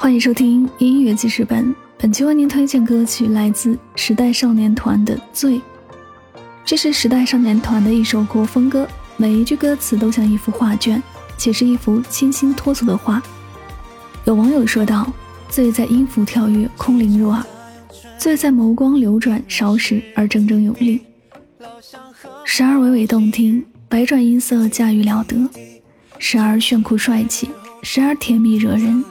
欢迎收听音乐记事本。本期为您推荐歌曲来自时代少年团的《醉》，这是时代少年团的一首国风歌，每一句歌词都像一幅画卷，且是一幅清新脱俗的画。有网友说道：“醉在音符跳跃，空灵入耳；醉在眸光流转，少时而铮铮有力，时而娓娓动听，百转音色驾驭了得；时而炫酷帅气，时而甜蜜惹人。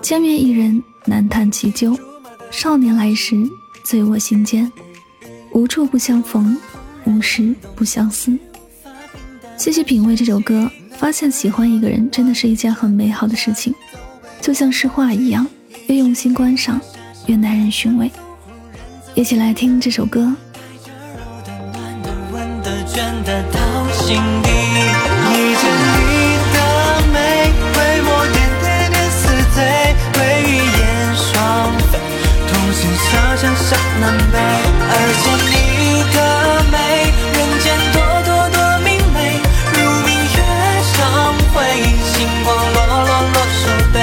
见面一人。”难叹其究，少年来时，醉卧心间。无处不相逢，无时不相思。细细品味这首歌，发现喜欢一个人真的是一件很美好的事情，就像诗画一样，越用心观赏，越耐人寻味。一起来听这首歌。的的的到心底小桥向南北，而且你的美，人间多多多明媚，如明月上辉，星光落落落手背。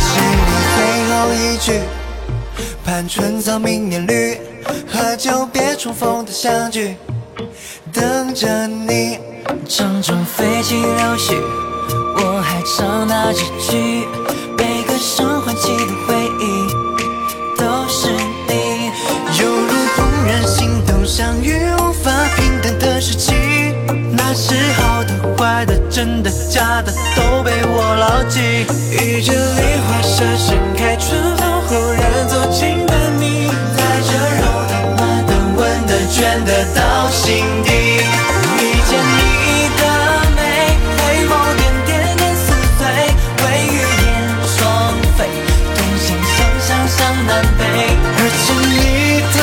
是你最后一句，盼春草明年绿，喝酒别重逢的相聚，等着你。场中飞起柳絮，我还唱那几句，每个声唤起的回忆都是你，犹如怦然心动相遇，无法平淡的时期。那时好的、坏的、真的、假的，都被我牢记。遇见梨花舍盛开，到心底遇见你的美回眸点点点似醉为雨燕双飞同心向向向南北而见你的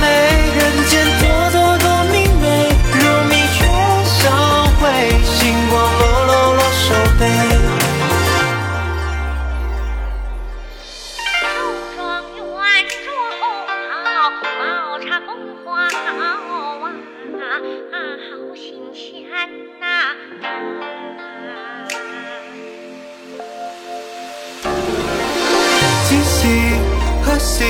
美人间朵朵多明媚如明月烧辉星光落落落手背中状元着红袍帽插宫花好底。好新鲜呐！惊喜和喜，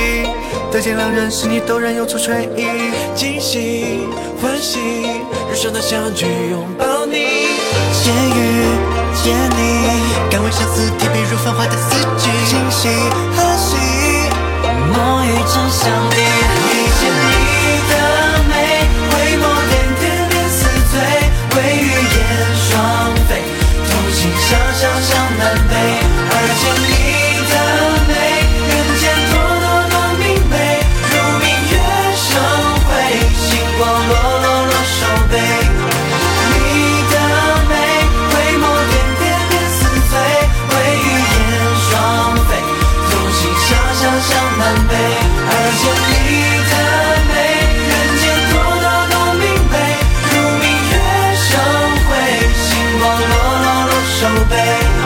得见两人是，你陡然有处吹意。惊喜欢喜，人生的相聚，拥抱你。见遇见你，敢问相思，提笔如繁花的四季。惊喜和喜，梦与真相想想南北而今手背。